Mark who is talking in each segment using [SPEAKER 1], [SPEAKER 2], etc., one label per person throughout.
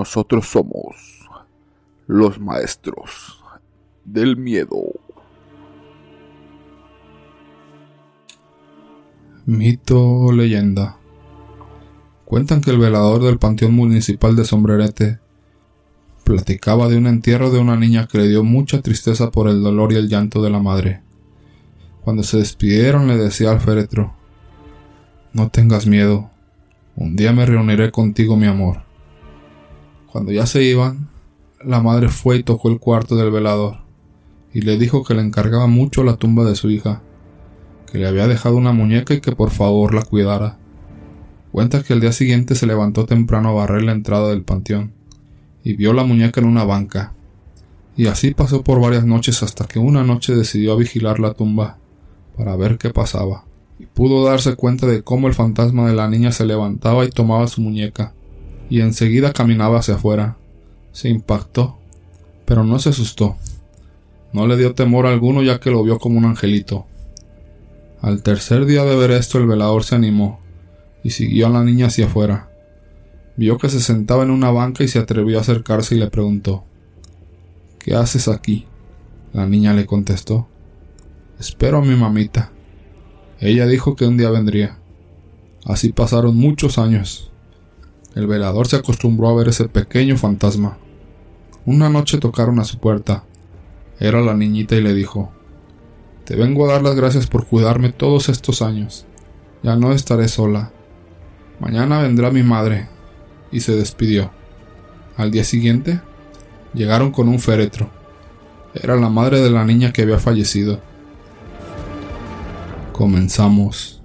[SPEAKER 1] Nosotros somos los maestros del miedo.
[SPEAKER 2] Mito o leyenda. Cuentan que el velador del Panteón Municipal de Sombrerete platicaba de un entierro de una niña que le dio mucha tristeza por el dolor y el llanto de la madre. Cuando se despidieron le decía al féretro, No tengas miedo, un día me reuniré contigo mi amor. Cuando ya se iban, la madre fue y tocó el cuarto del velador, y le dijo que le encargaba mucho la tumba de su hija, que le había dejado una muñeca y que por favor la cuidara. Cuenta que el día siguiente se levantó temprano a barrer la entrada del panteón, y vio la muñeca en una banca. Y así pasó por varias noches hasta que una noche decidió vigilar la tumba para ver qué pasaba, y pudo darse cuenta de cómo el fantasma de la niña se levantaba y tomaba su muñeca, y enseguida caminaba hacia afuera. Se impactó, pero no se asustó. No le dio temor alguno ya que lo vio como un angelito. Al tercer día de ver esto el velador se animó y siguió a la niña hacia afuera. Vio que se sentaba en una banca y se atrevió a acercarse y le preguntó ¿Qué haces aquí? La niña le contestó Espero a mi mamita. Ella dijo que un día vendría. Así pasaron muchos años. El velador se acostumbró a ver ese pequeño fantasma. Una noche tocaron a su puerta. Era la niñita y le dijo Te vengo a dar las gracias por cuidarme todos estos años. Ya no estaré sola. Mañana vendrá mi madre. Y se despidió. Al día siguiente, llegaron con un féretro. Era la madre de la niña que había fallecido. Comenzamos.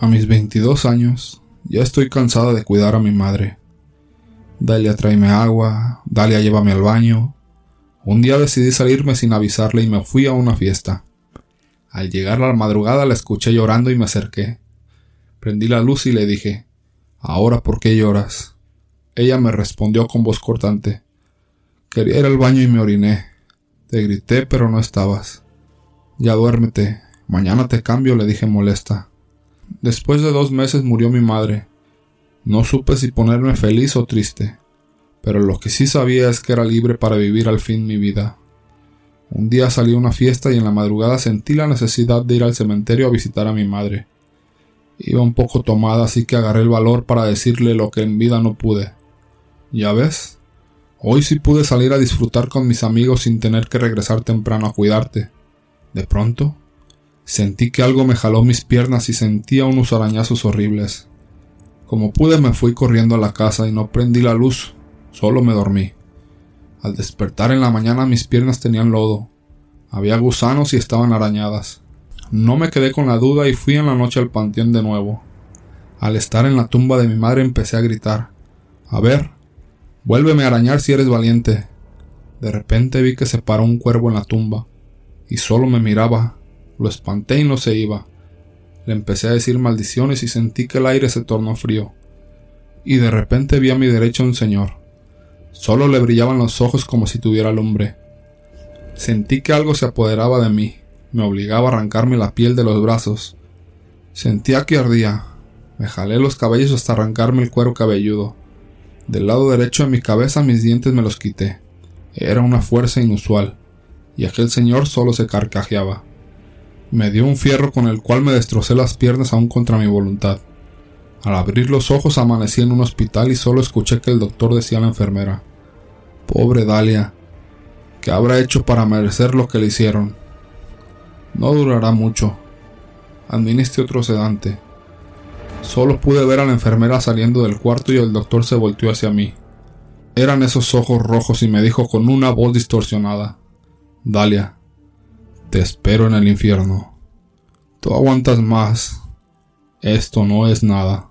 [SPEAKER 2] A mis 22 años, ya estoy cansada de cuidar a mi madre. Dalia tráeme agua, Dalia llévame al baño. Un día decidí salirme sin avisarle y me fui a una fiesta. Al llegar a la madrugada la escuché llorando y me acerqué. Prendí la luz y le dije, ¿Ahora por qué lloras? Ella me respondió con voz cortante. Quería ir al baño y me oriné. Te grité, pero no estabas. Ya duérmete. Mañana te cambio, le dije molesta. Después de dos meses murió mi madre. No supe si ponerme feliz o triste, pero lo que sí sabía es que era libre para vivir al fin mi vida. Un día salí a una fiesta y en la madrugada sentí la necesidad de ir al cementerio a visitar a mi madre. Iba un poco tomada, así que agarré el valor para decirle lo que en vida no pude. ¿Ya ves? Hoy sí pude salir a disfrutar con mis amigos sin tener que regresar temprano a cuidarte. De pronto, sentí que algo me jaló mis piernas y sentía unos arañazos horribles. Como pude me fui corriendo a la casa y no prendí la luz, solo me dormí. Al despertar en la mañana mis piernas tenían lodo. Había gusanos y estaban arañadas. No me quedé con la duda y fui en la noche al panteón de nuevo. Al estar en la tumba de mi madre empecé a gritar. A ver, vuélveme a arañar si eres valiente. De repente vi que se paró un cuervo en la tumba, y solo me miraba. Lo espanté y no se iba. Le empecé a decir maldiciones y sentí que el aire se tornó frío. Y de repente vi a mi derecha un señor. Solo le brillaban los ojos como si tuviera lumbre. Sentí que algo se apoderaba de mí me obligaba a arrancarme la piel de los brazos. Sentía que ardía. Me jalé los cabellos hasta arrancarme el cuero cabelludo. Del lado derecho de mi cabeza mis dientes me los quité. Era una fuerza inusual, y aquel señor solo se carcajeaba. Me dio un fierro con el cual me destrocé las piernas aún contra mi voluntad. Al abrir los ojos amanecí en un hospital y solo escuché que el doctor decía a la enfermera Pobre Dalia, ¿qué habrá hecho para merecer lo que le hicieron? No durará mucho. Administre otro sedante. Solo pude ver a la enfermera saliendo del cuarto y el doctor se volteó hacia mí. Eran esos ojos rojos y me dijo con una voz distorsionada. Dalia, te espero en el infierno. Tú aguantas más. Esto no es nada.